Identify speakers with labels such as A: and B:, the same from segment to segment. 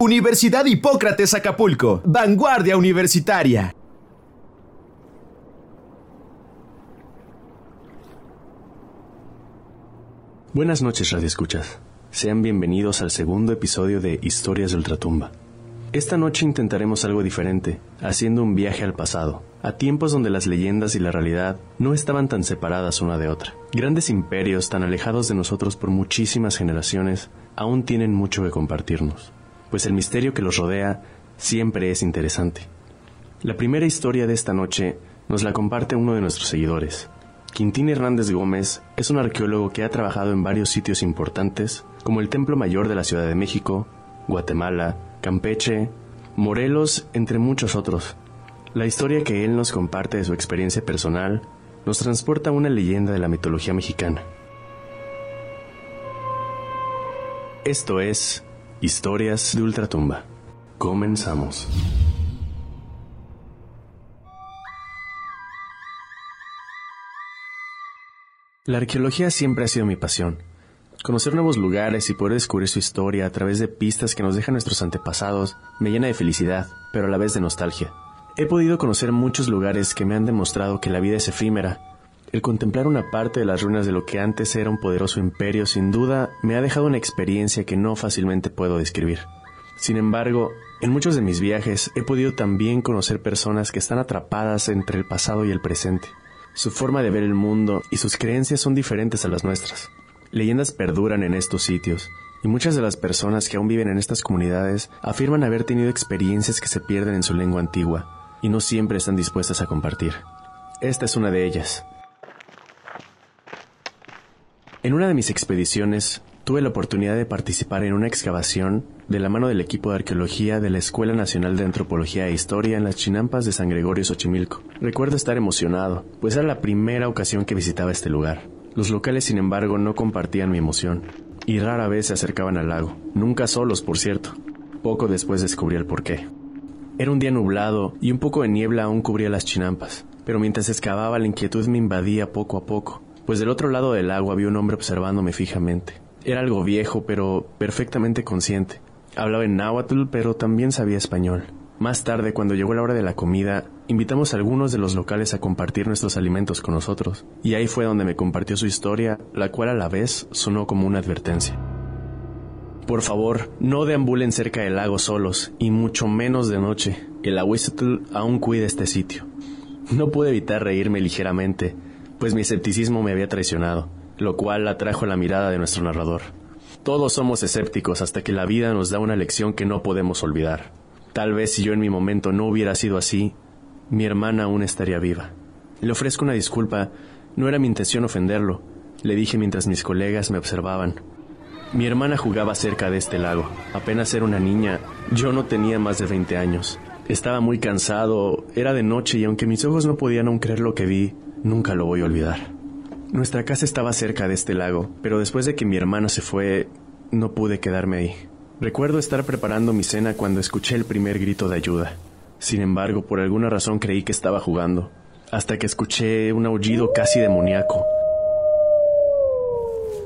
A: Universidad Hipócrates Acapulco, vanguardia universitaria.
B: Buenas noches, Radio Escuchas. Sean bienvenidos al segundo episodio de Historias de Ultratumba. Esta noche intentaremos algo diferente, haciendo un viaje al pasado, a tiempos donde las leyendas y la realidad no estaban tan separadas una de otra. Grandes imperios tan alejados de nosotros por muchísimas generaciones aún tienen mucho que compartirnos pues el misterio que los rodea siempre es interesante. La primera historia de esta noche nos la comparte uno de nuestros seguidores. Quintín Hernández Gómez es un arqueólogo que ha trabajado en varios sitios importantes, como el Templo Mayor de la Ciudad de México, Guatemala, Campeche, Morelos, entre muchos otros. La historia que él nos comparte de su experiencia personal nos transporta a una leyenda de la mitología mexicana. Esto es Historias de Ultratumba. Comenzamos. La arqueología siempre ha sido mi pasión. Conocer nuevos lugares y poder descubrir su historia a través de pistas que nos dejan nuestros antepasados me llena de felicidad, pero a la vez de nostalgia. He podido conocer muchos lugares que me han demostrado que la vida es efímera el contemplar una parte de las ruinas de lo que antes era un poderoso imperio sin duda me ha dejado una experiencia que no fácilmente puedo describir. Sin embargo, en muchos de mis viajes he podido también conocer personas que están atrapadas entre el pasado y el presente. Su forma de ver el mundo y sus creencias son diferentes a las nuestras. Leyendas perduran en estos sitios, y muchas de las personas que aún viven en estas comunidades afirman haber tenido experiencias que se pierden en su lengua antigua, y no siempre están dispuestas a compartir. Esta es una de ellas, en una de mis expediciones tuve la oportunidad de participar en una excavación de la mano del equipo de arqueología de la Escuela Nacional de Antropología e Historia en las chinampas de San Gregorio Xochimilco. Recuerdo estar emocionado, pues era la primera ocasión que visitaba este lugar. Los locales, sin embargo, no compartían mi emoción y rara vez se acercaban al lago, nunca solos, por cierto. Poco después descubrí el porqué. Era un día nublado y un poco de niebla aún cubría las chinampas, pero mientras excavaba la inquietud me invadía poco a poco pues del otro lado del agua había un hombre observándome fijamente. Era algo viejo, pero perfectamente consciente. Hablaba en náhuatl, pero también sabía español. Más tarde, cuando llegó la hora de la comida, invitamos a algunos de los locales a compartir nuestros alimentos con nosotros, y ahí fue donde me compartió su historia, la cual a la vez sonó como una advertencia. Por favor, no deambulen cerca del lago solos, y mucho menos de noche. El Ahuizotl aún cuida este sitio. No pude evitar reírme ligeramente, pues mi escepticismo me había traicionado, lo cual atrajo la mirada de nuestro narrador. Todos somos escépticos hasta que la vida nos da una lección que no podemos olvidar. Tal vez si yo en mi momento no hubiera sido así, mi hermana aún estaría viva. Le ofrezco una disculpa, no era mi intención ofenderlo, le dije mientras mis colegas me observaban. Mi hermana jugaba cerca de este lago. Apenas era una niña, yo no tenía más de 20 años. Estaba muy cansado, era de noche y aunque mis ojos no podían aún creer lo que vi, Nunca lo voy a olvidar. Nuestra casa estaba cerca de este lago, pero después de que mi hermana se fue, no pude quedarme ahí. Recuerdo estar preparando mi cena cuando escuché el primer grito de ayuda. Sin embargo, por alguna razón creí que estaba jugando, hasta que escuché un aullido casi demoníaco.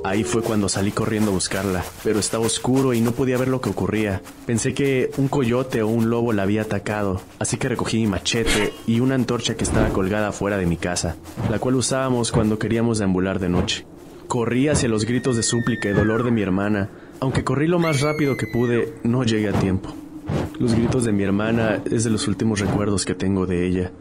B: Ahí fue cuando salí corriendo a buscarla, pero estaba oscuro y no podía ver lo que ocurría. Pensé que un coyote o un lobo la había atacado, así que recogí mi machete y una antorcha que estaba colgada fuera de mi casa, la cual usábamos cuando queríamos deambular de noche. Corrí hacia los gritos de súplica y dolor de mi hermana. Aunque corrí lo más rápido que pude, no llegué a tiempo. Los gritos de mi hermana es de los últimos recuerdos que tengo de ella,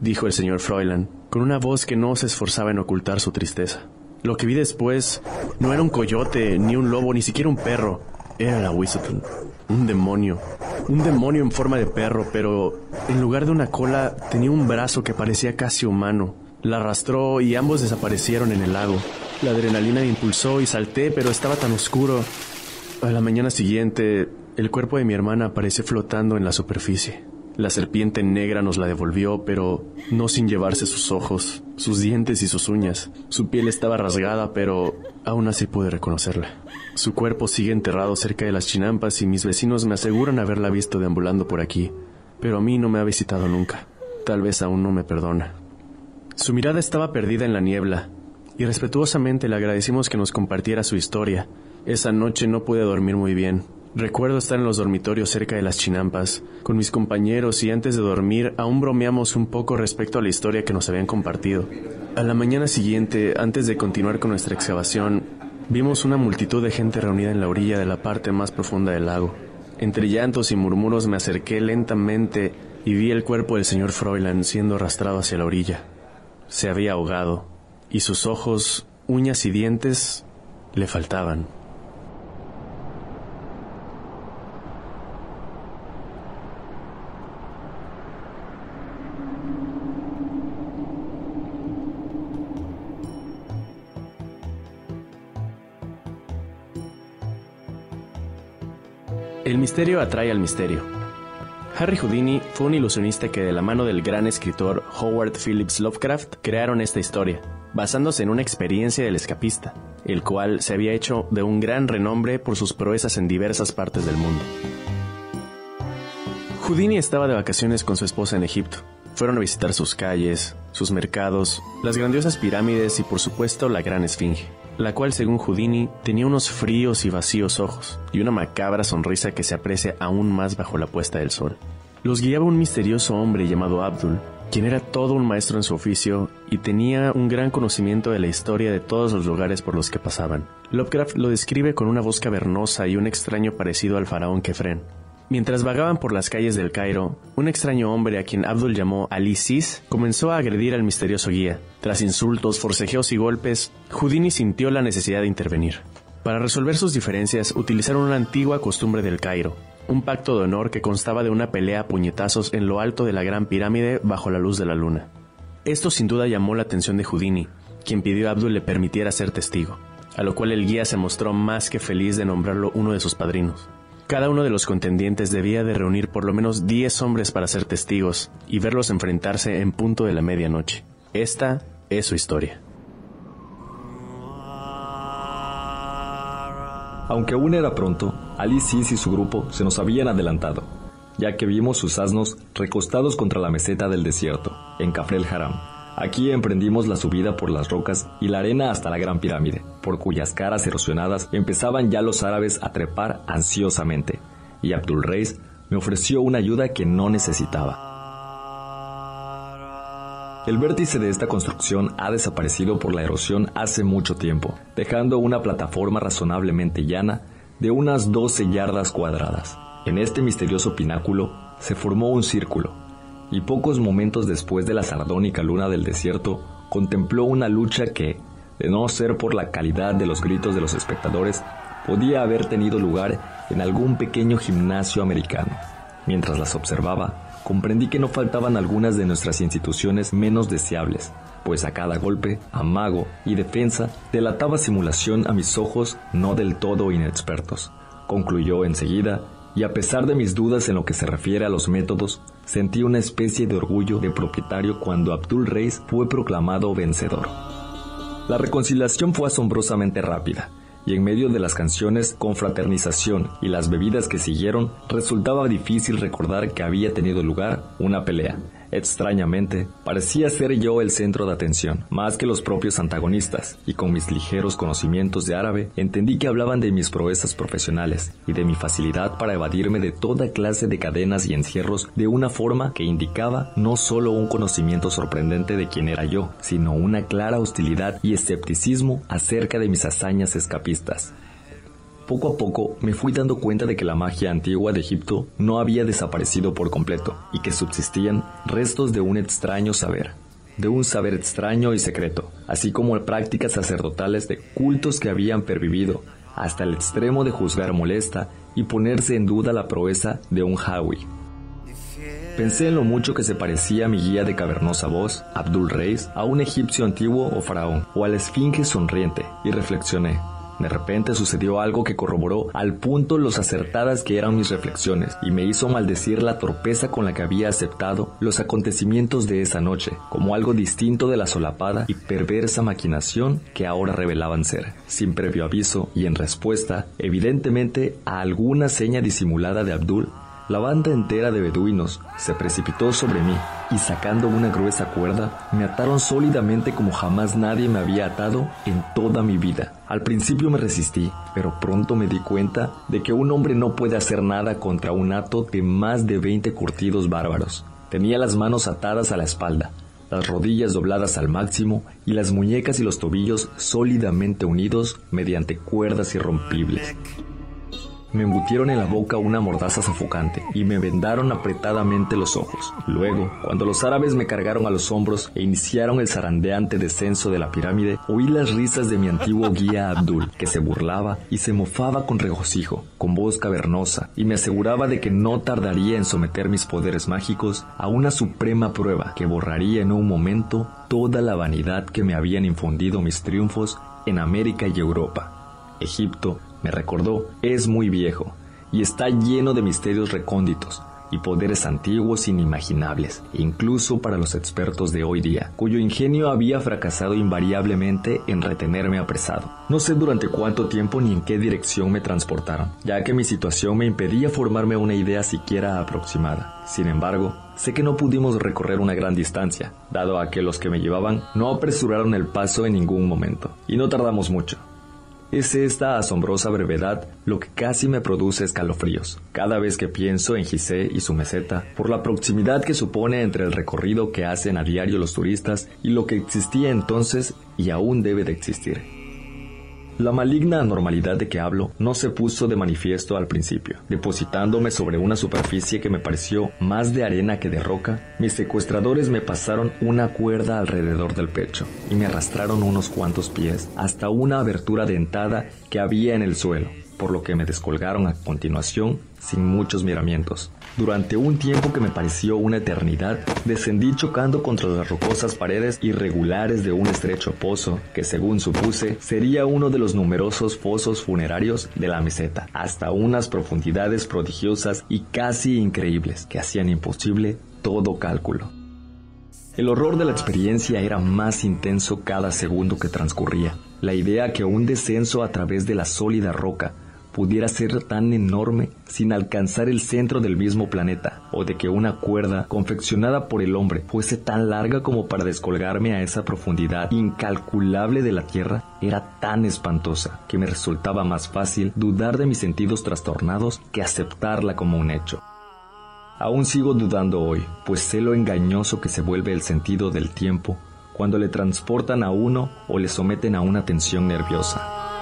B: dijo el señor Froilan, con una voz que no se esforzaba en ocultar su tristeza. Lo que vi después no era un coyote, ni un lobo, ni siquiera un perro. Era la Whistleton. Un demonio. Un demonio en forma de perro, pero en lugar de una cola tenía un brazo que parecía casi humano. La arrastró y ambos desaparecieron en el lago. La adrenalina me impulsó y salté, pero estaba tan oscuro. A la mañana siguiente, el cuerpo de mi hermana apareció flotando en la superficie. La serpiente negra nos la devolvió, pero no sin llevarse sus ojos, sus dientes y sus uñas. Su piel estaba rasgada, pero aún así pude reconocerla. Su cuerpo sigue enterrado cerca de las chinampas y mis vecinos me aseguran haberla visto deambulando por aquí, pero a mí no me ha visitado nunca. Tal vez aún no me perdona. Su mirada estaba perdida en la niebla, y respetuosamente le agradecimos que nos compartiera su historia. Esa noche no pude dormir muy bien, Recuerdo estar en los dormitorios cerca de las chinampas, con mis compañeros y antes de dormir aún bromeamos un poco respecto a la historia que nos habían compartido. A la mañana siguiente, antes de continuar con nuestra excavación, vimos una multitud de gente reunida en la orilla de la parte más profunda del lago. Entre llantos y murmuros me acerqué lentamente y vi el cuerpo del señor Froilan siendo arrastrado hacia la orilla. Se había ahogado, y sus ojos, uñas y dientes le faltaban. El misterio atrae al misterio. Harry Houdini fue un ilusionista que de la mano del gran escritor Howard Phillips Lovecraft crearon esta historia, basándose en una experiencia del escapista, el cual se había hecho de un gran renombre por sus proezas en diversas partes del mundo. Houdini estaba de vacaciones con su esposa en Egipto. Fueron a visitar sus calles, sus mercados, las grandiosas pirámides y por supuesto la gran esfinge la cual según Houdini tenía unos fríos y vacíos ojos y una macabra sonrisa que se aprecia aún más bajo la puesta del sol. Los guiaba un misterioso hombre llamado Abdul, quien era todo un maestro en su oficio y tenía un gran conocimiento de la historia de todos los lugares por los que pasaban. Lovecraft lo describe con una voz cavernosa y un extraño parecido al faraón Kefren. Mientras vagaban por las calles del Cairo, un extraño hombre a quien Abdul llamó Ali Sis comenzó a agredir al misterioso guía. Tras insultos, forcejeos y golpes, Houdini sintió la necesidad de intervenir. Para resolver sus diferencias, utilizaron una antigua costumbre del Cairo, un pacto de honor que constaba de una pelea a puñetazos en lo alto de la gran pirámide bajo la luz de la luna. Esto sin duda llamó la atención de Houdini, quien pidió a Abdul le permitiera ser testigo, a lo cual el guía se mostró más que feliz de nombrarlo uno de sus padrinos. Cada uno de los contendientes debía de reunir por lo menos 10 hombres para ser testigos y verlos enfrentarse en punto de la medianoche. Esta es su historia.
C: Aunque aún era pronto, Ali Sis y su grupo se nos habían adelantado, ya que vimos sus asnos recostados contra la meseta del desierto, en Kafrel Haram, Aquí emprendimos la subida por las rocas y la arena hasta la Gran Pirámide, por cuyas caras erosionadas empezaban ya los árabes a trepar ansiosamente, y Abdul Reis me ofreció una ayuda que no necesitaba. El vértice de esta construcción ha desaparecido por la erosión hace mucho tiempo, dejando una plataforma razonablemente llana de unas 12 yardas cuadradas. En este misterioso pináculo se formó un círculo, y pocos momentos después de la sardónica luna del desierto, contempló una lucha que, de no ser por la calidad de los gritos de los espectadores, podía haber tenido lugar en algún pequeño gimnasio americano. Mientras las observaba, comprendí que no faltaban algunas de nuestras instituciones menos deseables, pues a cada golpe, amago y defensa delataba simulación a mis ojos no del todo inexpertos. Concluyó enseguida y a pesar de mis dudas en lo que se refiere a los métodos, sentí una especie de orgullo de propietario cuando Abdul Reis fue proclamado vencedor. La reconciliación fue asombrosamente rápida, y en medio de las canciones confraternización y las bebidas que siguieron, resultaba difícil recordar que había tenido lugar una pelea. Extrañamente, parecía ser yo el centro de atención, más que los propios antagonistas, y con mis ligeros conocimientos de árabe entendí que hablaban de mis proezas profesionales y de mi facilidad para evadirme de toda clase de cadenas y encierros de una forma que indicaba no solo un conocimiento sorprendente de quién era yo, sino una clara hostilidad y escepticismo acerca de mis hazañas escapistas. Poco a poco me fui dando cuenta de que la magia antigua de Egipto no había desaparecido por completo y que subsistían restos de un extraño saber, de un saber extraño y secreto, así como prácticas sacerdotales de cultos que habían pervivido hasta el extremo de juzgar molesta y ponerse en duda la proeza de un Hawi. Pensé en lo mucho que se parecía a mi guía de cavernosa voz, Abdul Reis, a un egipcio antiguo o faraón, o a la esfinge sonriente, y reflexioné, de repente sucedió algo que corroboró al punto los acertadas que eran mis reflexiones y me hizo maldecir la torpeza con la que había aceptado los acontecimientos de esa noche, como algo distinto de la solapada y perversa maquinación que ahora revelaban ser, sin previo aviso y en respuesta, evidentemente, a alguna seña disimulada de Abdul, La banda entera de beduinos se precipitó sobre mí y sacando una gruesa cuerda, me ataron sólidamente como jamás nadie me había atado en toda mi vida. Al principio me resistí, pero pronto me di cuenta de que un hombre no puede hacer nada contra un hato de más de 20 curtidos bárbaros. Tenía las manos atadas a la espalda, las rodillas dobladas al máximo y las muñecas y los tobillos sólidamente unidos mediante cuerdas irrompibles. Me embutieron en la boca una mordaza sofocante y me vendaron apretadamente los ojos. Luego, cuando los árabes me cargaron a los hombros e iniciaron el zarandeante descenso de la pirámide, oí las risas de mi antiguo guía Abdul, que se burlaba y se mofaba con regocijo, con voz cavernosa, y me aseguraba de que no tardaría en someter mis poderes mágicos a una suprema prueba que borraría en un momento toda la vanidad que me habían infundido mis triunfos en América y Europa. Egipto, me recordó, es muy viejo y está lleno de misterios recónditos y poderes antiguos inimaginables, incluso para los expertos de hoy día, cuyo ingenio había fracasado invariablemente en retenerme apresado. No sé durante cuánto tiempo ni en qué dirección me transportaron, ya que mi situación me impedía formarme una idea siquiera aproximada. Sin embargo, sé que no pudimos recorrer una gran distancia, dado a que los que me llevaban no apresuraron el paso en ningún momento, y no tardamos mucho. Es esta asombrosa brevedad lo que casi me produce escalofríos cada vez que pienso en Gizeh y su meseta, por la proximidad que supone entre el recorrido que hacen a diario los turistas y lo que existía entonces y aún debe de existir. La maligna anormalidad de que hablo no se puso de manifiesto al principio. Depositándome sobre una superficie que me pareció más de arena que de roca, mis secuestradores me pasaron una cuerda alrededor del pecho y me arrastraron unos cuantos pies hasta una abertura dentada que había en el suelo por lo que me descolgaron a continuación sin muchos miramientos. Durante un tiempo que me pareció una eternidad, descendí chocando contra las rocosas paredes irregulares de un estrecho pozo que, según supuse, sería uno de los numerosos fosos funerarios de la meseta, hasta unas profundidades prodigiosas y casi increíbles que hacían imposible todo cálculo. El horror de la experiencia era más intenso cada segundo que transcurría. La idea que un descenso a través de la sólida roca pudiera ser tan enorme sin alcanzar el centro del mismo planeta, o de que una cuerda confeccionada por el hombre fuese tan larga como para descolgarme a esa profundidad incalculable de la Tierra, era tan espantosa que me resultaba más fácil dudar de mis sentidos trastornados que aceptarla como un hecho. Aún sigo dudando hoy, pues sé lo engañoso que se vuelve el sentido del tiempo cuando le transportan a uno o le someten a una tensión nerviosa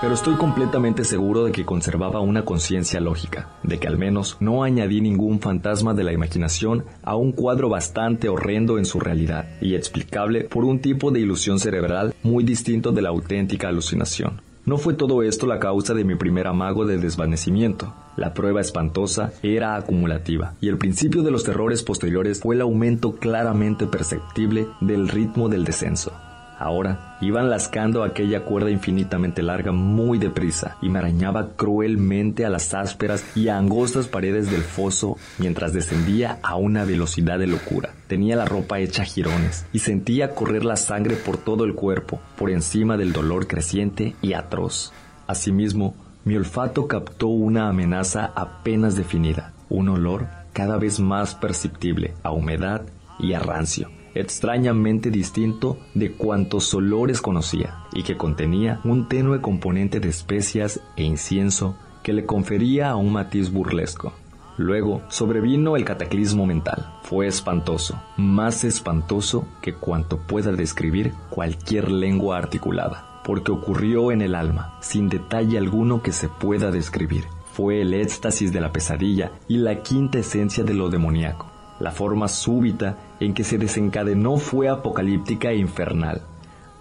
C: pero estoy completamente seguro de que conservaba una conciencia lógica, de que al menos no añadí ningún fantasma de la imaginación a un cuadro bastante horrendo en su realidad y explicable por un tipo de ilusión cerebral muy distinto de la auténtica alucinación. No fue todo esto la causa de mi primer amago de desvanecimiento. La prueba espantosa era acumulativa, y el principio de los terrores posteriores fue el aumento claramente perceptible del ritmo del descenso. Ahora iban lascando aquella cuerda infinitamente larga muy deprisa y me arañaba cruelmente a las ásperas y angostas paredes del foso mientras descendía a una velocidad de locura. Tenía la ropa hecha jirones y sentía correr la sangre por todo el cuerpo, por encima del dolor creciente y atroz. Asimismo, mi olfato captó una amenaza apenas definida, un olor cada vez más perceptible a humedad y a rancio extrañamente distinto de cuantos olores conocía y que contenía un tenue componente de especias e incienso que le confería un matiz burlesco. Luego sobrevino el cataclismo mental. Fue espantoso, más espantoso que cuanto pueda describir cualquier lengua articulada, porque ocurrió en el alma, sin detalle alguno que se pueda describir. Fue el éxtasis de la pesadilla y la quinta esencia de lo demoníaco. La forma súbita en que se desencadenó fue apocalíptica e infernal.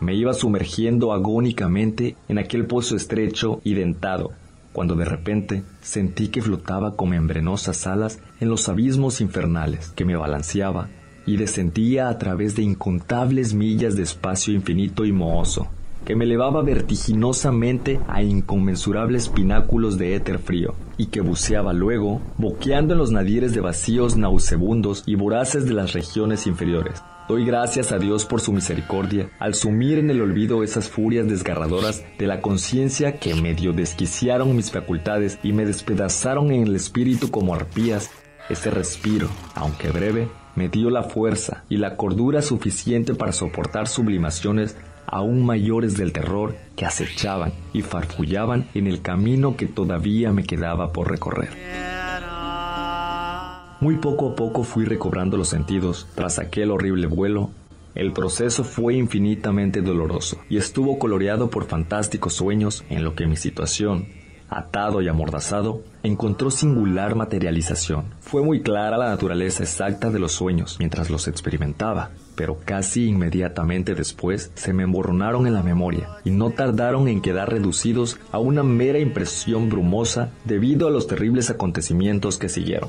C: Me iba sumergiendo agónicamente en aquel pozo estrecho y dentado, cuando de repente sentí que flotaba con membrenosas alas en los abismos infernales, que me balanceaba y descendía a través de incontables millas de espacio infinito y mohoso. Que me elevaba vertiginosamente a inconmensurables pináculos de éter frío, y que buceaba luego, boqueando en los nadires de vacíos nauseabundos y voraces de las regiones inferiores. Doy gracias a Dios por su misericordia al sumir en el olvido esas furias desgarradoras de la conciencia que medio desquiciaron mis facultades y me despedazaron en el espíritu como arpías. Ese respiro, aunque breve, me dio la fuerza y la cordura suficiente para soportar sublimaciones aún mayores del terror que acechaban y farfullaban en el camino que todavía me quedaba por recorrer. Muy poco a poco fui recobrando los sentidos tras aquel horrible vuelo. El proceso fue infinitamente doloroso y estuvo coloreado por fantásticos sueños en lo que mi situación, atado y amordazado, encontró singular materialización. Fue muy clara la naturaleza exacta de los sueños mientras los experimentaba, pero casi inmediatamente después se me emborronaron en la memoria y no tardaron en quedar reducidos a una mera impresión brumosa debido a los terribles acontecimientos que siguieron.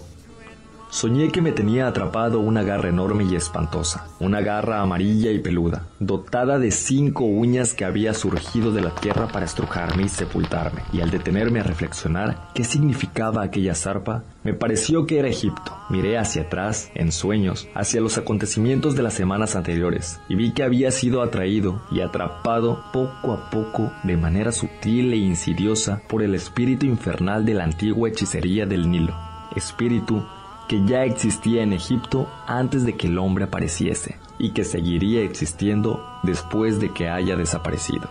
C: Soñé que me tenía atrapado una garra enorme y espantosa, una garra amarilla y peluda, dotada de cinco uñas que había surgido de la tierra para estrujarme y sepultarme, y al detenerme a reflexionar qué significaba aquella zarpa, me pareció que era Egipto. Miré hacia atrás, en sueños, hacia los acontecimientos de las semanas anteriores, y vi que había sido atraído y atrapado poco a poco, de manera sutil e insidiosa, por el espíritu infernal de la antigua hechicería del Nilo. Espíritu que ya existía en Egipto antes de que el hombre apareciese y que seguiría existiendo después de que haya desaparecido.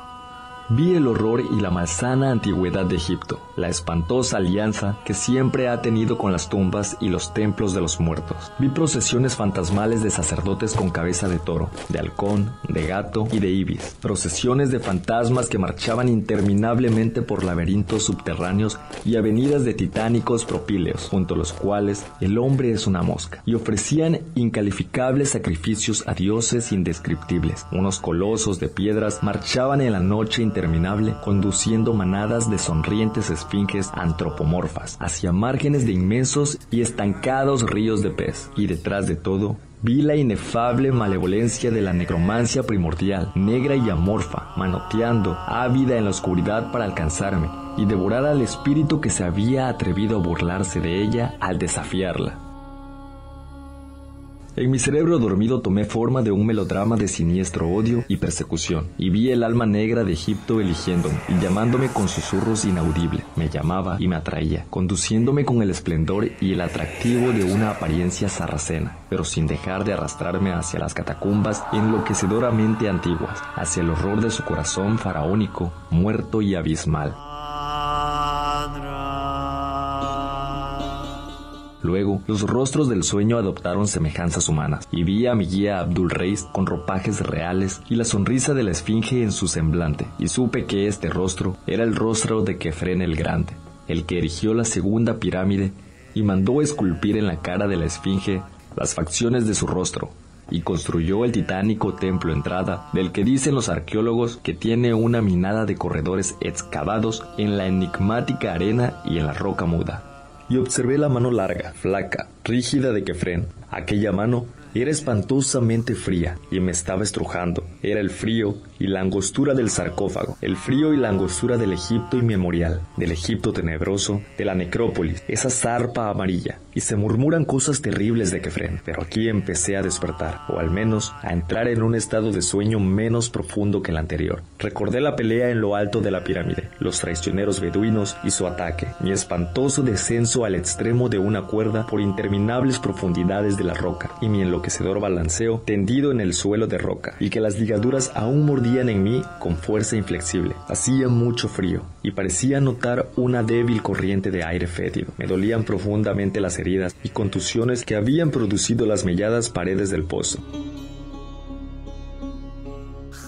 C: Vi el horror y la malsana antigüedad de Egipto, la espantosa alianza que siempre ha tenido con las tumbas y los templos de los muertos. Vi procesiones fantasmales de sacerdotes con cabeza de toro, de halcón, de gato y de ibis. Procesiones de fantasmas que marchaban interminablemente por laberintos subterráneos y avenidas de titánicos propíleos, junto a los cuales el hombre es una mosca, y ofrecían incalificables sacrificios a dioses indescriptibles. Unos colosos de piedras marchaban en la noche interminable conduciendo manadas de sonrientes esfinges antropomorfas hacia márgenes de inmensos y estancados ríos de pez. Y detrás de todo, Vi la inefable malevolencia de la necromancia primordial, negra y amorfa, manoteando, ávida en la oscuridad para alcanzarme y devorar al espíritu que se había atrevido a burlarse de ella al desafiarla. En mi cerebro dormido tomé forma de un melodrama de siniestro odio y persecución, y vi el alma negra de Egipto eligiéndome y llamándome con susurros inaudibles. Me llamaba y me atraía, conduciéndome con el esplendor y el atractivo de una apariencia sarracena, pero sin dejar de arrastrarme hacia las catacumbas enloquecedoramente antiguas, hacia el horror de su corazón faraónico, muerto y abismal. Luego, los rostros del sueño adoptaron semejanzas humanas, y vi a mi guía Abdul Reis con ropajes reales y la sonrisa de la esfinge en su semblante, y supe que este rostro era el rostro de Kefren el Grande, el que erigió la segunda pirámide y mandó esculpir en la cara de la esfinge las facciones de su rostro, y construyó el titánico templo entrada, del que dicen los arqueólogos que tiene una minada de corredores excavados en la enigmática arena y en la roca muda y observé la mano larga, flaca, rígida de Kefren. Aquella mano era espantosamente fría y me estaba estrujando. Era el frío y la angostura del sarcófago, el frío y la angostura del Egipto inmemorial, del Egipto tenebroso, de la necrópolis, esa zarpa amarilla. Y se murmuran cosas terribles de Kefren, pero aquí empecé a despertar, o al menos a entrar en un estado de sueño menos profundo que el anterior. Recordé la pelea en lo alto de la pirámide, los traicioneros beduinos y su ataque, mi espantoso descenso al extremo de una cuerda por interminables profundidades de la roca, y mi enloquecedor balanceo tendido en el suelo de roca, y que las ligaduras aún mordían en mí con fuerza inflexible. Hacía mucho frío, y parecía notar una débil corriente de aire fétido. Me dolían profundamente las heridas y contusiones que habían producido las melladas paredes del pozo.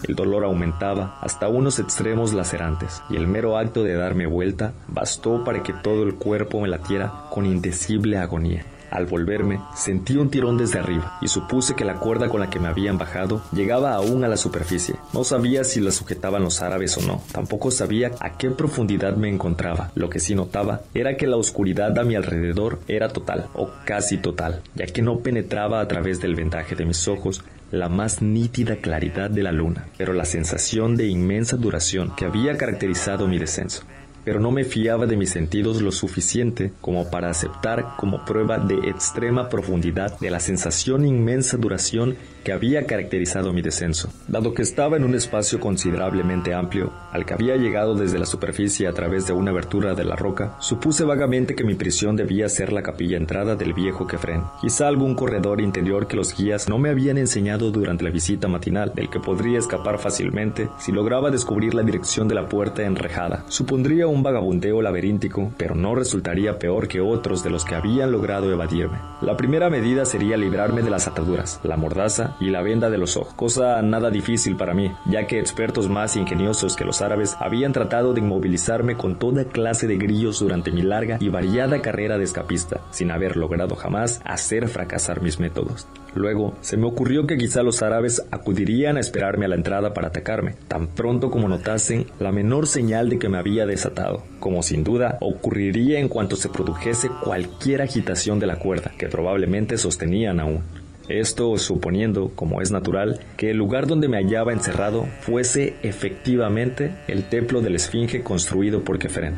C: El dolor aumentaba hasta unos extremos lacerantes, y el mero acto de darme vuelta bastó para que todo el cuerpo me latiera con indecible agonía. Al volverme, sentí un tirón desde arriba y supuse que la cuerda con la que me habían bajado llegaba aún a la superficie. No sabía si la sujetaban los árabes o no. Tampoco sabía a qué profundidad me encontraba. Lo que sí notaba era que la oscuridad a mi alrededor era total, o casi total, ya que no penetraba a través del vendaje de mis ojos la más nítida claridad de la luna, pero la sensación de inmensa duración que había caracterizado mi descenso pero no me fiaba de mis sentidos lo suficiente como para aceptar como prueba de extrema profundidad de la sensación inmensa duración que había caracterizado mi descenso. Dado que estaba en un espacio considerablemente amplio, al que había llegado desde la superficie a través de una abertura de la roca, supuse vagamente que mi prisión debía ser la capilla entrada del viejo Kefren. Quizá algún corredor interior que los guías no me habían enseñado durante la visita matinal, del que podría escapar fácilmente si lograba descubrir la dirección de la puerta enrejada. Supondría un vagabundeo laberíntico, pero no resultaría peor que otros de los que habían logrado evadirme. La primera medida sería librarme de las ataduras, la mordaza y la venda de los ojos, cosa nada difícil para mí, ya que expertos más ingeniosos que los árabes habían tratado de inmovilizarme con toda clase de grillos durante mi larga y variada carrera de escapista, sin haber logrado jamás hacer fracasar mis métodos. Luego, se me ocurrió que quizá los árabes acudirían a esperarme a la entrada para atacarme, tan pronto como notasen la menor señal de que me había desatado, como sin duda ocurriría en cuanto se produjese cualquier agitación de la cuerda, que probablemente sostenían aún. Esto suponiendo, como es natural, que el lugar donde me hallaba encerrado fuese efectivamente el templo de la Esfinge construido por Kefren.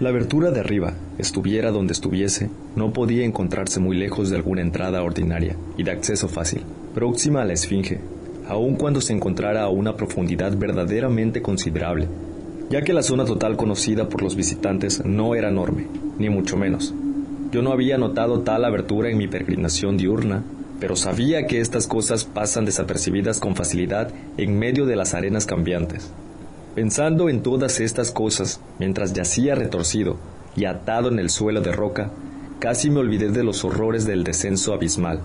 C: La abertura de arriba, estuviera donde estuviese, no podía encontrarse muy lejos de alguna entrada ordinaria y de acceso fácil, próxima a la Esfinge, aun cuando se encontrara a una profundidad verdaderamente considerable, ya que la zona total conocida por los visitantes no era enorme, ni mucho menos. Yo no había notado tal abertura en mi peregrinación diurna, pero sabía que estas cosas pasan desapercibidas con facilidad en medio de las arenas cambiantes. Pensando en todas estas cosas, mientras yacía retorcido y atado en el suelo de roca, casi me olvidé de los horrores del descenso abismal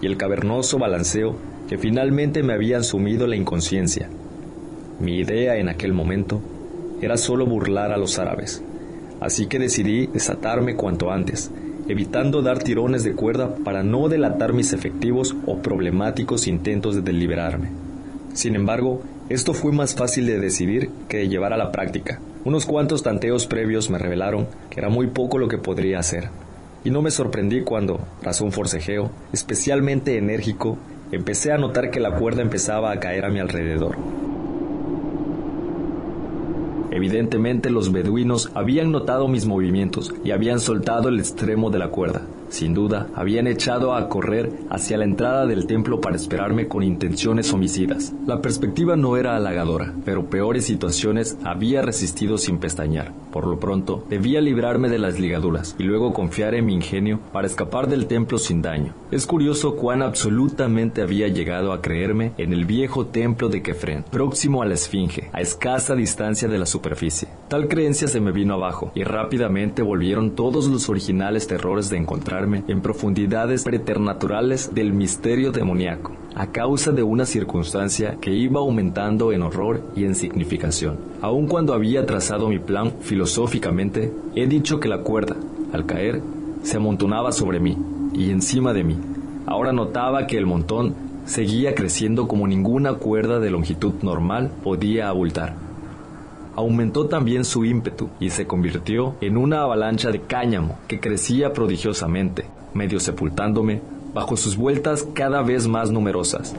C: y el cavernoso balanceo que finalmente me habían sumido la inconsciencia. Mi idea en aquel momento era solo burlar a los árabes, así que decidí desatarme cuanto antes, evitando dar tirones de cuerda para no delatar mis efectivos o problemáticos intentos de deliberarme. Sin embargo, esto fue más fácil de decidir que de llevar a la práctica. Unos cuantos tanteos previos me revelaron que era muy poco lo que podría hacer. Y no me sorprendí cuando, tras un forcejeo, especialmente enérgico, empecé a notar que la cuerda empezaba a caer a mi alrededor. Evidentemente los beduinos habían notado mis movimientos y habían soltado el extremo de la cuerda. Sin duda, habían echado a correr hacia la entrada del templo para esperarme con intenciones homicidas. La perspectiva no era halagadora, pero peores situaciones había resistido sin pestañear. Por lo pronto, debía librarme de las ligaduras y luego confiar en mi ingenio para escapar del templo sin daño. Es curioso cuán absolutamente había llegado a creerme en el viejo templo de Kefren, próximo a la Esfinge, a escasa distancia de la superficie. Tal creencia se me vino abajo y rápidamente volvieron todos los originales terrores de encontrar en profundidades preternaturales del misterio demoníaco, a causa de una circunstancia que iba aumentando en horror y en significación. Aun cuando había trazado mi plan filosóficamente, he dicho que la cuerda, al caer, se amontonaba sobre mí y encima de mí. Ahora notaba que el montón seguía creciendo como ninguna cuerda de longitud normal podía abultar aumentó también su ímpetu y se convirtió en una avalancha de cáñamo que crecía prodigiosamente, medio sepultándome bajo sus vueltas cada vez más numerosas.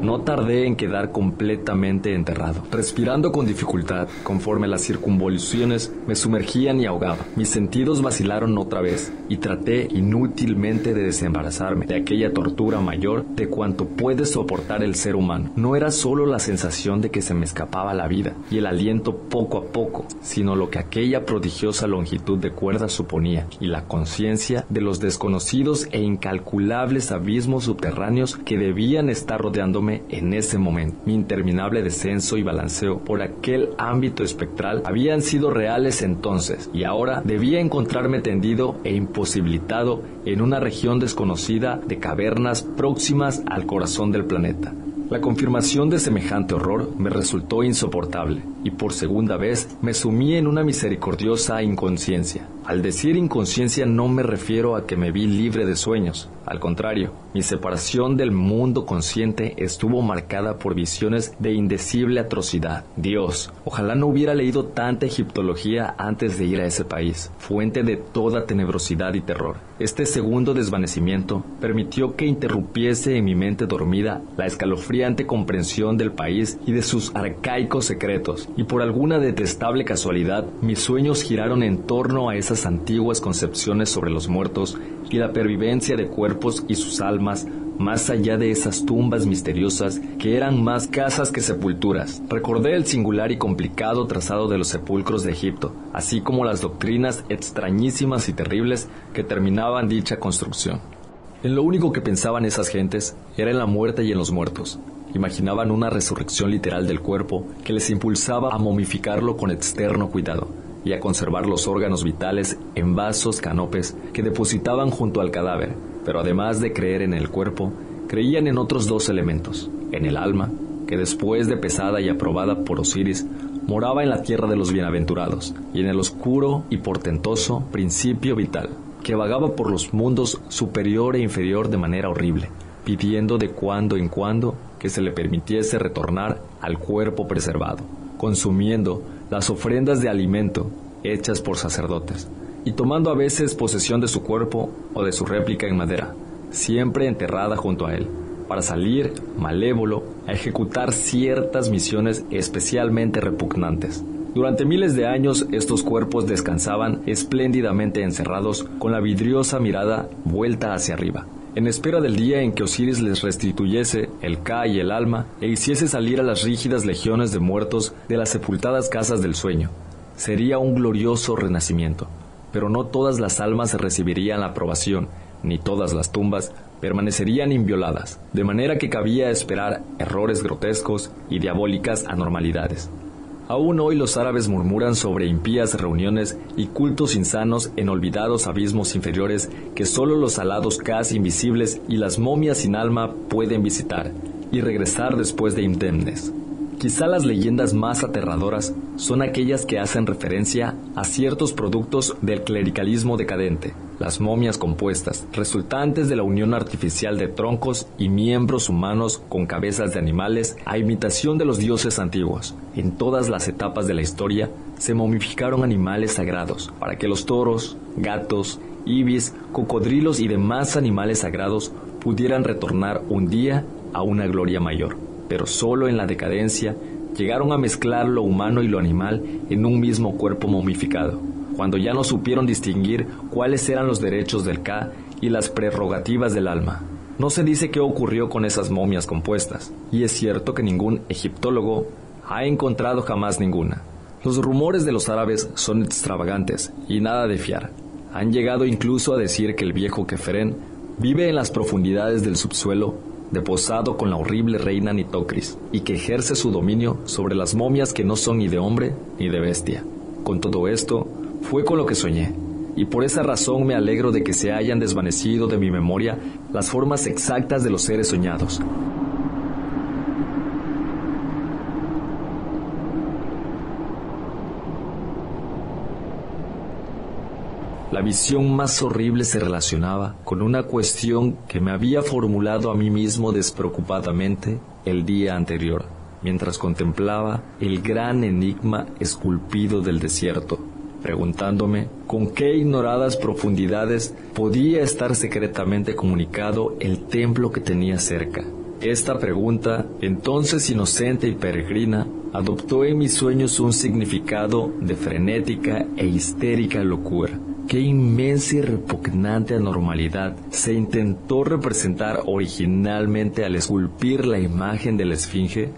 C: No tardé en quedar completamente enterrado, respirando con dificultad conforme las circunvoluciones me sumergían y ahogaba. Mis sentidos vacilaron otra vez y traté inútilmente de desembarazarme de aquella tortura mayor de cuanto puede soportar el ser humano. No era solo la sensación de que se me escapaba la vida y el aliento poco a poco, sino lo que aquella prodigiosa longitud de cuerda suponía y la conciencia de los desconocidos e incalculables abismos subterráneos que debían estar rodeándome en ese momento. Mi interminable descenso y balanceo por aquel ámbito espectral habían sido reales entonces y ahora debía encontrarme tendido e imposibilitado en una región desconocida de cavernas próximas al corazón del planeta. La confirmación de semejante horror me resultó insoportable y por segunda vez me sumí en una misericordiosa inconsciencia. Al decir inconsciencia no me refiero a que me vi libre de sueños, al contrario, mi separación del mundo consciente estuvo marcada por visiones de indecible atrocidad. Dios, ojalá no hubiera leído tanta egiptología antes de ir a ese país, fuente de toda tenebrosidad y terror. Este segundo desvanecimiento permitió que interrumpiese en mi mente dormida la escalofriante comprensión del país y de sus arcaicos secretos, y por alguna detestable casualidad, mis sueños giraron en torno a esas antiguas concepciones sobre los muertos y la pervivencia de cuerpos y sus almas más allá de esas tumbas misteriosas que eran más casas que sepulturas. Recordé el singular y complicado trazado de los sepulcros de Egipto, así como las doctrinas extrañísimas y terribles que terminaban dicha construcción. En lo único que pensaban esas gentes era en la muerte y en los muertos. Imaginaban una resurrección literal del cuerpo que les impulsaba a momificarlo con externo cuidado y a conservar los órganos vitales en vasos canopes que depositaban junto al cadáver, pero además de creer en el cuerpo, creían en otros dos elementos, en el alma, que después de pesada y aprobada por Osiris, moraba en la tierra de los bienaventurados, y en el oscuro y portentoso principio vital, que vagaba por los mundos superior e inferior de manera horrible, pidiendo de cuando en cuando que se le permitiese retornar al cuerpo preservado, consumiendo las ofrendas de alimento hechas por sacerdotes, y tomando a veces posesión de su cuerpo o de su réplica en madera, siempre enterrada junto a él, para salir, malévolo, a ejecutar ciertas misiones especialmente repugnantes. Durante miles de años estos cuerpos descansaban espléndidamente encerrados con la vidriosa mirada vuelta hacia arriba, en espera del día en que Osiris les restituyese el Ka y el alma e hiciese salir a las rígidas legiones de muertos de las sepultadas casas del sueño. Sería un glorioso renacimiento, pero no todas las almas recibirían la aprobación, ni todas las tumbas permanecerían invioladas, de manera que cabía esperar errores grotescos y diabólicas anormalidades. Aún hoy los árabes murmuran sobre impías reuniones y cultos insanos en olvidados abismos inferiores que solo los alados casi invisibles y las momias sin alma pueden visitar y regresar después de indemnes. Quizá las leyendas más aterradoras son aquellas que hacen referencia a ciertos productos del clericalismo decadente, las momias compuestas, resultantes de la unión artificial de troncos y miembros humanos con cabezas de animales a imitación de los dioses antiguos. En todas las etapas de la historia se momificaron animales sagrados para que los toros, gatos, ibis, cocodrilos y demás animales sagrados pudieran retornar un día a una gloria mayor pero solo en la decadencia llegaron a mezclar lo humano y lo animal en un mismo cuerpo momificado, cuando ya no supieron distinguir cuáles eran los derechos del Ka y las prerrogativas del alma. No se dice qué ocurrió con esas momias compuestas, y es cierto que ningún egiptólogo ha encontrado jamás ninguna. Los rumores de los árabes son extravagantes y nada de fiar. Han llegado incluso a decir que el viejo Keferen vive en las profundidades del subsuelo deposado con la horrible reina Nitocris, y que ejerce su dominio sobre las momias que no son ni de hombre ni de bestia. Con todo esto, fue con lo que soñé, y por esa razón me alegro de que se hayan desvanecido de mi memoria las formas exactas de los seres soñados. La visión más horrible se relacionaba con una cuestión que me había formulado a mí mismo despreocupadamente el día anterior, mientras contemplaba el gran enigma esculpido del desierto, preguntándome con qué ignoradas profundidades podía estar secretamente comunicado el templo que tenía cerca. Esta pregunta, entonces inocente y peregrina, adoptó en mis sueños un significado de frenética e histérica locura qué inmensa y repugnante anormalidad se intentó representar originalmente al esculpir la imagen de la Esfinge?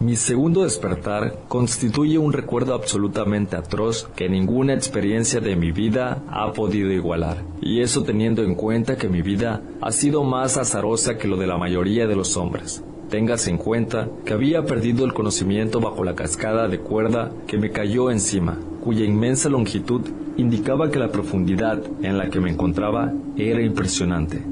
C: Mi segundo despertar constituye un recuerdo absolutamente atroz que ninguna experiencia de mi vida ha podido igualar, y eso teniendo en cuenta que mi vida ha sido más azarosa que lo de la mayoría de los hombres. Téngase en cuenta que había perdido el conocimiento bajo la cascada de cuerda que me cayó encima, cuya inmensa longitud indicaba que la profundidad en la que me encontraba era impresionante.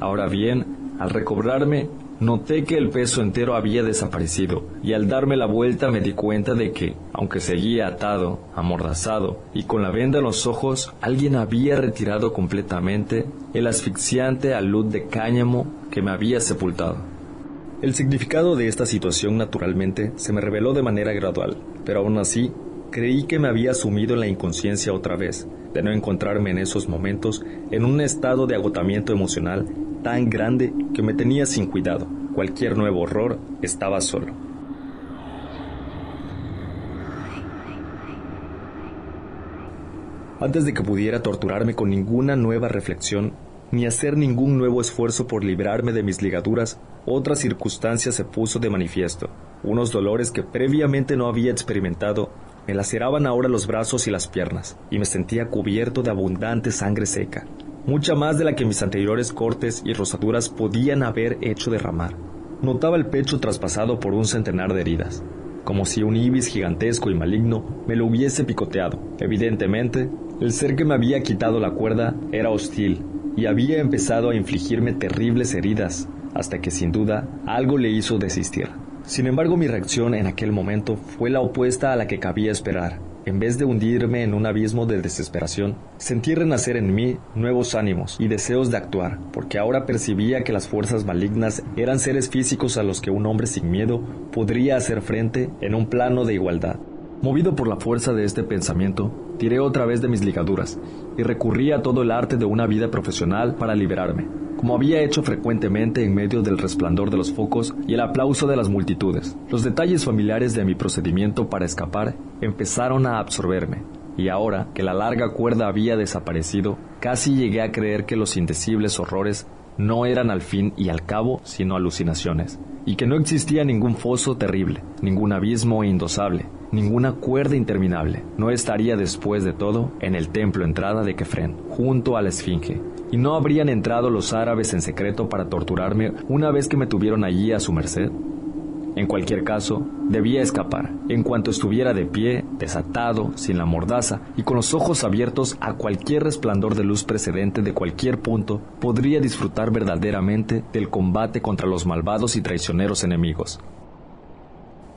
C: Ahora bien, al recobrarme, Noté que el peso entero había desaparecido y al darme la vuelta me di cuenta de que, aunque seguía atado, amordazado y con la venda en los ojos, alguien había retirado completamente el asfixiante alud de cáñamo que me había sepultado. El significado de esta situación naturalmente se me reveló de manera gradual, pero aún así creí que me había sumido en la inconsciencia otra vez, de no encontrarme en esos momentos en un estado de agotamiento emocional tan grande que me tenía sin cuidado. Cualquier nuevo horror estaba solo. Antes de que pudiera torturarme con ninguna nueva reflexión, ni hacer ningún nuevo esfuerzo por librarme de mis ligaduras, otra circunstancia se puso de manifiesto. Unos dolores que previamente no había experimentado me laceraban ahora los brazos y las piernas, y me sentía cubierto de abundante sangre seca mucha más de la que mis anteriores cortes y rosaduras podían haber hecho derramar. Notaba el pecho traspasado por un centenar de heridas, como si un ibis gigantesco y maligno me lo hubiese picoteado. Evidentemente, el ser que me había quitado la cuerda era hostil y había empezado a infligirme terribles heridas, hasta que sin duda algo le hizo desistir. Sin embargo, mi reacción en aquel momento fue la opuesta a la que cabía esperar. En vez de hundirme en un abismo de desesperación, sentí renacer en mí nuevos ánimos y deseos de actuar, porque ahora percibía que las fuerzas malignas eran seres físicos a los que un hombre sin miedo podría hacer frente en un plano de igualdad. Movido por la fuerza de este pensamiento, tiré otra vez de mis ligaduras y recurrí a todo el arte de una vida profesional para liberarme como había hecho frecuentemente en medio del resplandor de los focos y el aplauso de las multitudes. Los detalles familiares de mi procedimiento para escapar empezaron a absorberme, y ahora que la larga cuerda había desaparecido, casi llegué a creer que los indecibles horrores no eran al fin y al cabo sino alucinaciones, y que no existía ningún foso terrible, ningún abismo indosable, ninguna cuerda interminable. No estaría después de todo en el templo entrada de Kefren, junto a la Esfinge, y no habrían entrado los árabes en secreto para torturarme una vez que me tuvieron allí a su merced. En cualquier caso, debía escapar. En cuanto estuviera de pie, desatado, sin la mordaza y con los ojos abiertos a cualquier resplandor de luz precedente de cualquier punto, podría disfrutar verdaderamente del combate contra los malvados y traicioneros enemigos.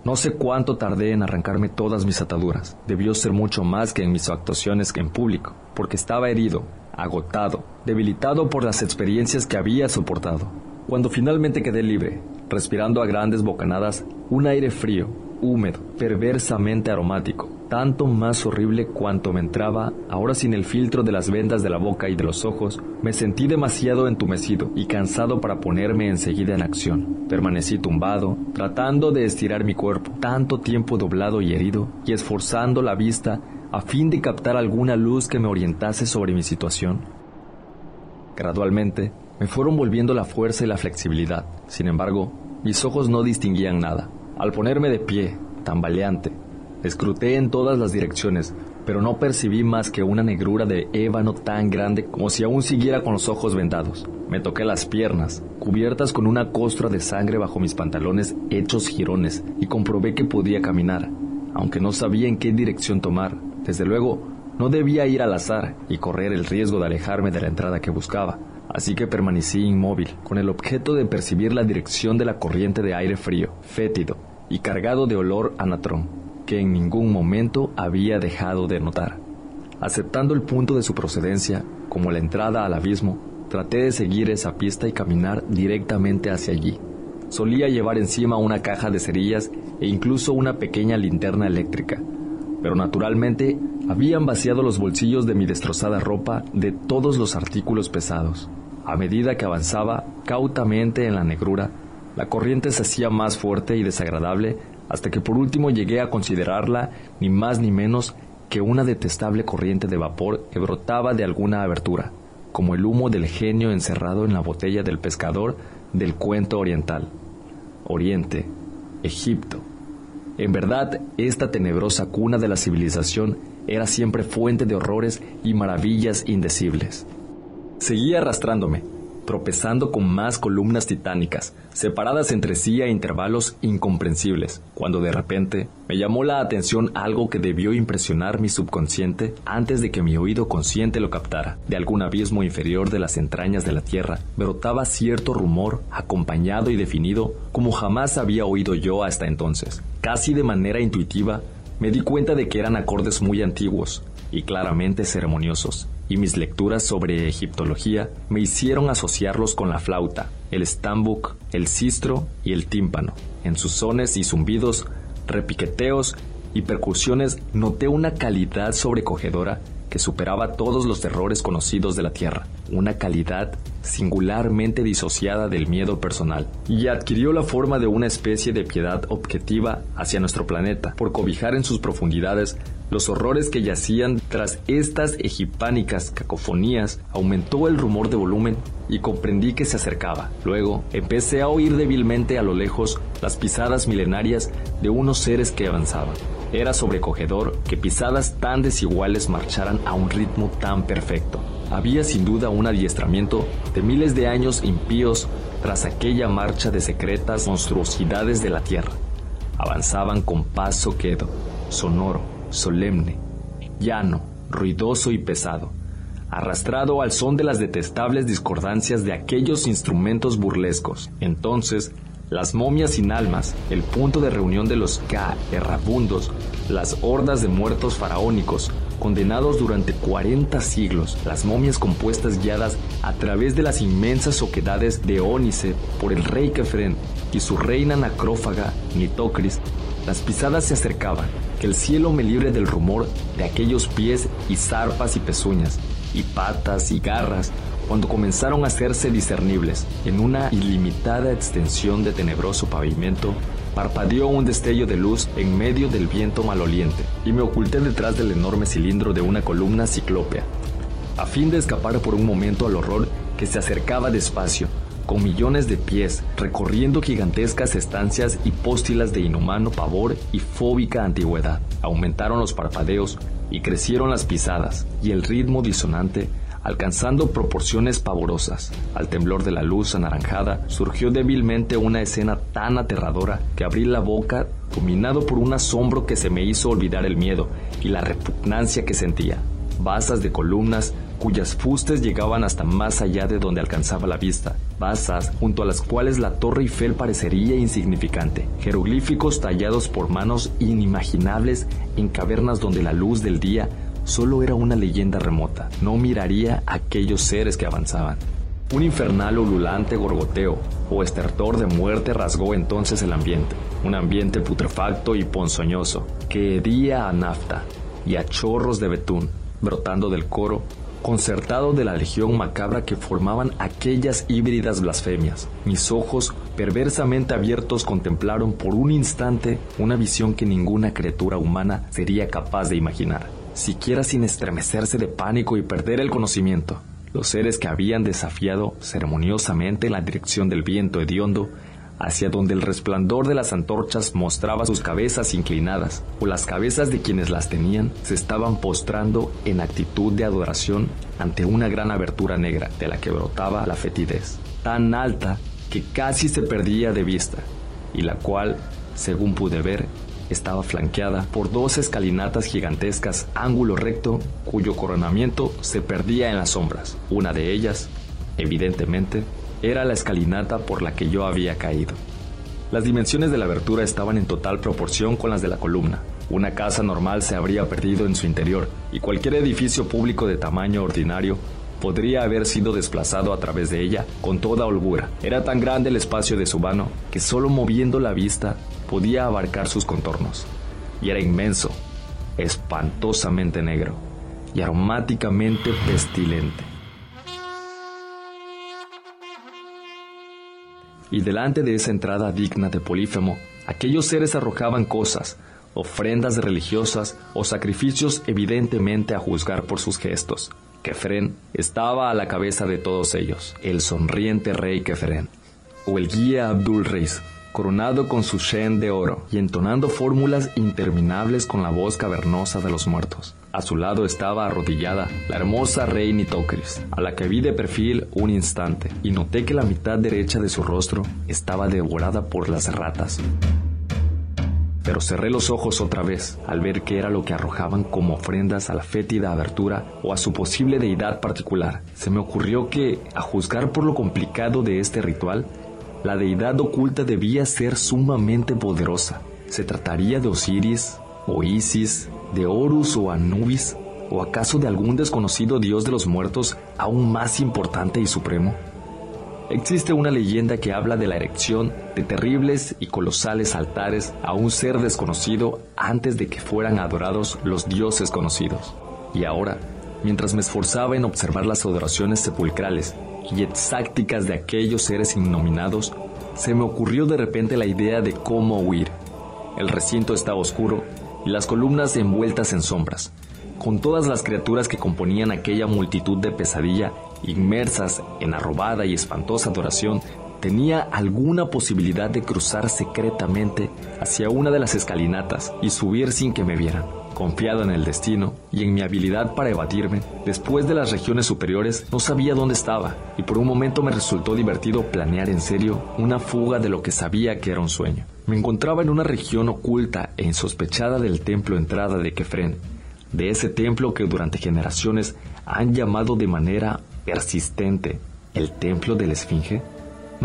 C: No sé cuánto tardé en arrancarme todas mis ataduras. Debió ser mucho más que en mis actuaciones en público, porque estaba herido, agotado, debilitado por las experiencias que había soportado. Cuando finalmente quedé libre, respirando a grandes bocanadas un aire frío, húmedo, perversamente aromático, tanto más horrible cuanto me entraba, ahora sin el filtro de las vendas de la boca y de los ojos, me sentí demasiado entumecido y cansado para ponerme enseguida en acción. Permanecí tumbado, tratando de estirar mi cuerpo, tanto tiempo doblado y herido, y esforzando la vista a fin de captar alguna luz que me orientase sobre mi situación. Gradualmente, me fueron volviendo la fuerza y la flexibilidad. Sin embargo, mis ojos no distinguían nada. Al ponerme de pie, tambaleante, escruté en todas las direcciones, pero no percibí más que una negrura de ébano tan grande como si aún siguiera con los ojos vendados. Me toqué las piernas, cubiertas con una costra de sangre bajo mis pantalones hechos jirones, y comprobé que podía caminar, aunque no sabía en qué dirección tomar. Desde luego, no debía ir al azar y correr el riesgo de alejarme de la entrada que buscaba, así que permanecí inmóvil, con el objeto de percibir la dirección de la corriente de aire frío, fétido y cargado de olor a natrón, que en ningún momento había dejado de notar. Aceptando el punto de su procedencia como la entrada al abismo, traté de seguir esa pista y caminar directamente hacia allí. Solía llevar encima una caja de cerillas e incluso una pequeña linterna eléctrica, pero naturalmente habían vaciado los bolsillos de mi destrozada ropa de todos los artículos pesados. A medida que avanzaba cautamente en la negrura, la corriente se hacía más fuerte y desagradable hasta que por último llegué a considerarla ni más ni menos que una detestable corriente de vapor que brotaba de alguna abertura, como el humo del genio encerrado en la botella del pescador del cuento oriental. Oriente, Egipto, en verdad, esta tenebrosa cuna de la civilización era siempre fuente de horrores y maravillas indecibles. Seguí arrastrándome, tropezando con más columnas titánicas, separadas entre sí a intervalos incomprensibles, cuando de repente me llamó la atención algo que debió impresionar mi subconsciente antes de que mi oído consciente lo captara. De algún abismo inferior de las entrañas de la Tierra brotaba cierto rumor acompañado y definido como jamás había oído yo hasta entonces. Casi de manera intuitiva, me di cuenta de que eran acordes muy antiguos y claramente ceremoniosos, y mis lecturas sobre egiptología me hicieron asociarlos con la flauta, el stambuk, el sistro y el tímpano. En sus sones y zumbidos, repiqueteos y percusiones noté una calidad sobrecogedora que superaba todos los terrores conocidos de la Tierra, una calidad singularmente disociada del miedo personal, y adquirió la forma de una especie de piedad objetiva hacia nuestro planeta, por cobijar en sus profundidades los horrores que yacían tras estas egipánicas cacofonías, aumentó el rumor de volumen y comprendí que se acercaba. Luego empecé a oír débilmente a lo lejos las pisadas milenarias de unos seres que avanzaban. Era sobrecogedor que pisadas tan desiguales marcharan a un ritmo tan perfecto. Había sin duda un adiestramiento de miles de años impíos tras aquella marcha de secretas monstruosidades de la tierra. Avanzaban con paso quedo, sonoro, solemne, llano, ruidoso y pesado, arrastrado al son de las detestables discordancias de aquellos instrumentos burlescos. Entonces, las momias sin almas, el punto de reunión de los Ka errabundos, las hordas de muertos faraónicos, condenados durante 40 siglos, las momias compuestas guiadas a través de las inmensas oquedades de Ónice por el rey Kefren y su reina nacrófaga Nitocris, las pisadas se acercaban, que el cielo me libre del rumor de aquellos pies y zarpas y pezuñas, y patas y garras cuando comenzaron a hacerse discernibles en una ilimitada extensión de tenebroso pavimento, parpadeó un destello de luz en medio del viento maloliente y me oculté detrás del enorme cilindro de una columna ciclópea, a fin de escapar por un momento al horror que se acercaba despacio, con millones de pies, recorriendo gigantescas estancias y póstilas de inhumano pavor y fóbica antigüedad. Aumentaron los parpadeos y crecieron las pisadas, y el ritmo disonante alcanzando proporciones pavorosas. Al temblor de la luz anaranjada surgió débilmente una escena tan aterradora que abrí la boca dominado por un asombro que se me hizo olvidar el miedo y la repugnancia que sentía. Basas de columnas cuyas fustes llegaban hasta más allá de donde alcanzaba la vista, basas junto a las cuales la Torre Eiffel parecería insignificante, jeroglíficos tallados por manos inimaginables en cavernas donde la luz del día solo era una leyenda remota, no miraría a aquellos seres que avanzaban. Un infernal ululante gorgoteo o estertor de muerte rasgó entonces el ambiente, un ambiente putrefacto y ponzoñoso, que hedía a nafta y a chorros de betún, brotando del coro, concertado de la legión macabra que formaban aquellas híbridas blasfemias. Mis ojos, perversamente abiertos, contemplaron por un instante una visión que ninguna criatura humana sería capaz de imaginar siquiera sin estremecerse de pánico y perder el conocimiento. Los seres que habían desafiado ceremoniosamente en la dirección del viento hediondo, hacia donde el resplandor de las antorchas mostraba sus cabezas inclinadas, o las cabezas de quienes las tenían se estaban postrando en actitud de adoración ante una gran abertura negra de la que brotaba la fetidez, tan alta que casi se perdía de vista, y la cual, según pude ver, estaba flanqueada por dos escalinatas gigantescas ángulo recto cuyo coronamiento se perdía en las sombras. Una de ellas, evidentemente, era la escalinata por la que yo había caído. Las dimensiones de la abertura estaban en total proporción con las de la columna. Una casa normal se habría perdido en su interior y cualquier edificio público de tamaño ordinario podría haber sido desplazado a través de ella con toda holgura. Era tan grande el espacio de su vano que solo moviendo la vista podía abarcar sus contornos. Y era inmenso, espantosamente negro y aromáticamente pestilente. Y delante de esa entrada digna de Polífemo, aquellos seres arrojaban cosas, ofrendas religiosas o sacrificios evidentemente a juzgar por sus gestos. Kefren estaba a la cabeza de todos ellos, el sonriente rey Kefren, o el guía Abdul Reis, coronado con su shen de oro y entonando fórmulas interminables con la voz cavernosa de los muertos. A su lado estaba arrodillada la hermosa reina Nitocris, a la que vi de perfil un instante y noté que la mitad derecha de su rostro estaba devorada por las ratas. Pero cerré los ojos otra vez al ver que era lo que arrojaban como ofrendas a la fétida abertura o a su posible deidad particular. Se me ocurrió que, a juzgar por lo complicado de este ritual, la deidad oculta debía ser sumamente poderosa. ¿Se trataría de Osiris o Isis de Horus o Anubis? ¿O acaso de algún desconocido dios de los muertos aún más importante y supremo? Existe una leyenda que habla de la erección de terribles y colosales altares a un ser desconocido antes de que fueran adorados los dioses conocidos. Y ahora, mientras me esforzaba en observar las adoraciones sepulcrales y exácticas de aquellos seres innominados, se me ocurrió de repente la idea de cómo huir. El recinto estaba oscuro y las columnas envueltas en sombras, con todas las criaturas que componían aquella multitud de pesadilla inmersas en arrobada y espantosa adoración, tenía alguna posibilidad de cruzar secretamente hacia una de las escalinatas y subir sin que me vieran. Confiado en el destino y en mi habilidad para evadirme, después de las regiones superiores no sabía dónde estaba y por un momento me resultó divertido planear en serio una fuga de lo que sabía que era un sueño. Me encontraba en una región oculta e insospechada del templo entrada de Kefren, de ese templo que durante generaciones han llamado de manera persistente el templo de la Esfinge.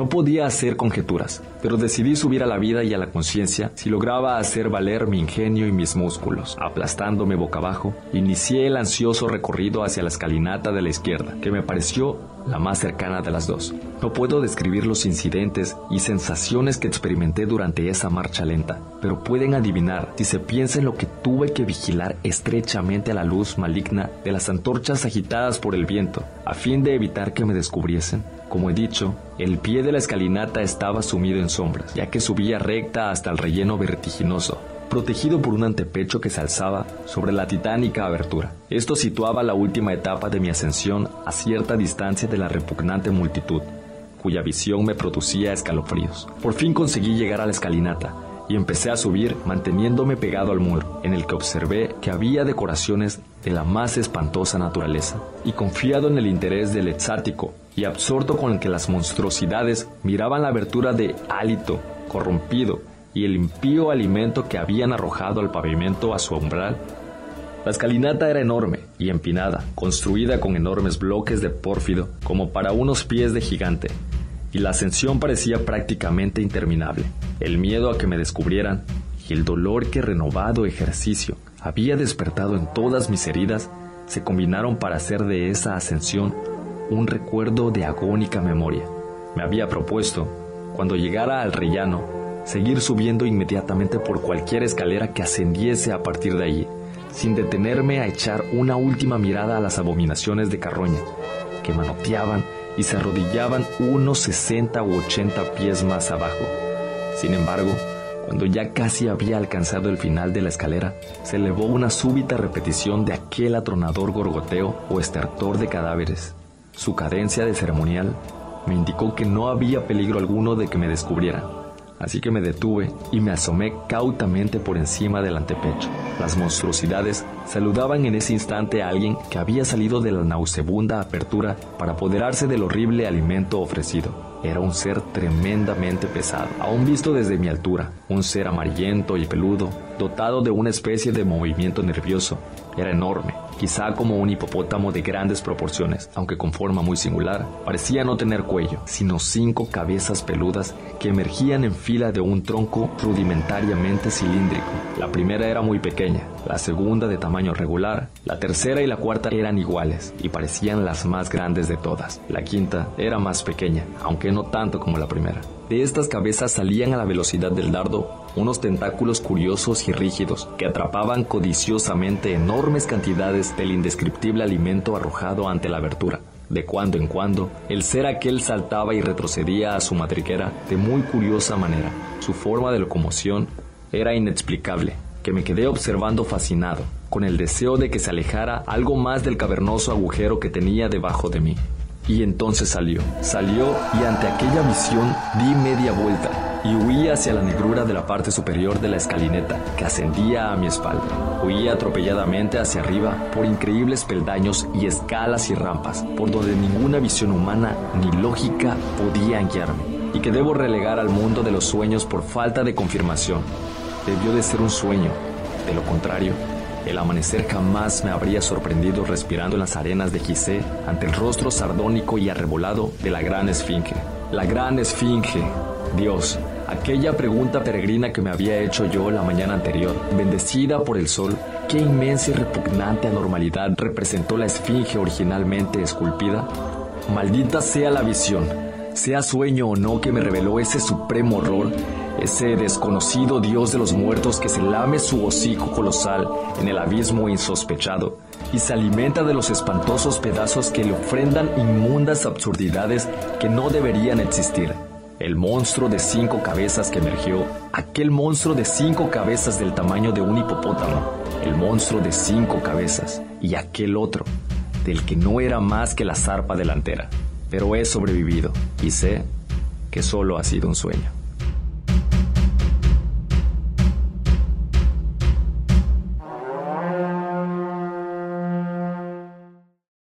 C: No podía hacer conjeturas, pero decidí subir a la vida y a la conciencia si lograba hacer valer mi ingenio y mis músculos. Aplastándome boca abajo, inicié el ansioso recorrido hacia la escalinata de la izquierda, que me pareció la más cercana de las dos. No puedo describir los incidentes y sensaciones que experimenté durante esa marcha lenta, pero pueden adivinar si se piensa en lo que tuve que vigilar estrechamente a la luz maligna de las antorchas agitadas por el viento, a fin de evitar que me descubriesen. Como he dicho, el pie de la escalinata estaba sumido en sombras, ya que subía recta hasta el relleno vertiginoso, protegido por un antepecho que se alzaba sobre la titánica abertura. Esto situaba la última etapa de mi ascensión a cierta distancia de la repugnante multitud, cuya visión me producía escalofríos. Por fin conseguí llegar a la escalinata, y empecé a subir manteniéndome pegado al muro, en el que observé que había decoraciones de la más espantosa naturaleza, y confiado en el interés del exático y absorto con el que las monstruosidades miraban la abertura de hálito corrompido y el impío alimento que habían arrojado al pavimento a su umbral, la escalinata era enorme y empinada, construida con enormes bloques de pórfido como para unos pies de gigante, y la ascensión parecía prácticamente interminable. El miedo a que me descubrieran y el dolor que renovado ejercicio había despertado en todas mis heridas se combinaron para hacer de esa ascensión un recuerdo de agónica memoria. Me había propuesto, cuando llegara al rellano, seguir subiendo inmediatamente por cualquier escalera que ascendiese a partir de allí, sin detenerme a echar una última mirada a las abominaciones de carroña, que manoteaban y se arrodillaban unos 60 u 80 pies más abajo. Sin embargo, cuando ya casi había alcanzado el final de la escalera, se elevó una súbita repetición de aquel atronador gorgoteo o estertor de cadáveres. Su cadencia de ceremonial me indicó que no había peligro alguno de que me descubrieran así que me detuve y me asomé cautamente por encima del antepecho. Las monstruosidades saludaban en ese instante a alguien que había salido de la nauseabunda apertura para apoderarse del horrible alimento ofrecido. Era un ser tremendamente pesado, aún visto desde mi altura, un ser amarillento y peludo, dotado de una especie de movimiento nervioso. Era enorme, quizá como un hipopótamo de grandes proporciones, aunque con forma muy singular. Parecía no tener cuello, sino cinco cabezas peludas que emergían en fila de un tronco rudimentariamente cilíndrico. La primera era muy pequeña, la segunda de tamaño regular, la tercera y la cuarta eran iguales y parecían las más grandes de todas. La quinta era más pequeña, aunque no tanto como la primera. De estas cabezas salían a la velocidad del dardo unos tentáculos curiosos y rígidos que atrapaban codiciosamente enormes cantidades del indescriptible alimento arrojado ante la abertura. De cuando en cuando, el ser aquel saltaba y retrocedía a su madriguera de muy curiosa manera. Su forma de locomoción era inexplicable, que me quedé observando fascinado, con el deseo de que se alejara algo más del cavernoso agujero que tenía debajo de mí. Y entonces salió, salió y ante aquella visión di media vuelta y huí hacia la negrura de la parte superior de la escalineta que ascendía a mi espalda. Huí atropelladamente hacia arriba por increíbles peldaños y escalas y rampas, por donde ninguna visión humana ni lógica podía guiarme, y que debo relegar al mundo de los sueños por falta de confirmación. Debió de ser un sueño, de lo contrario, el amanecer jamás me habría sorprendido respirando en las arenas de Gizeh ante el rostro sardónico y arrebolado de la gran esfinge. La gran esfinge, Dios, aquella pregunta peregrina que me había hecho yo la mañana anterior, bendecida por el sol, qué inmensa y repugnante anormalidad representó la esfinge originalmente esculpida. Maldita sea la visión, sea sueño o no que me reveló ese supremo horror, ese desconocido Dios de los muertos que se lame su hocico colosal en el abismo insospechado y se alimenta de los espantosos pedazos que le ofrendan inmundas absurdidades que no deberían existir. El monstruo de cinco cabezas que emergió, aquel monstruo de cinco cabezas del tamaño de un hipopótamo, el monstruo de cinco cabezas y aquel otro, del que no era más que la zarpa delantera. Pero he sobrevivido y sé que solo ha sido un sueño.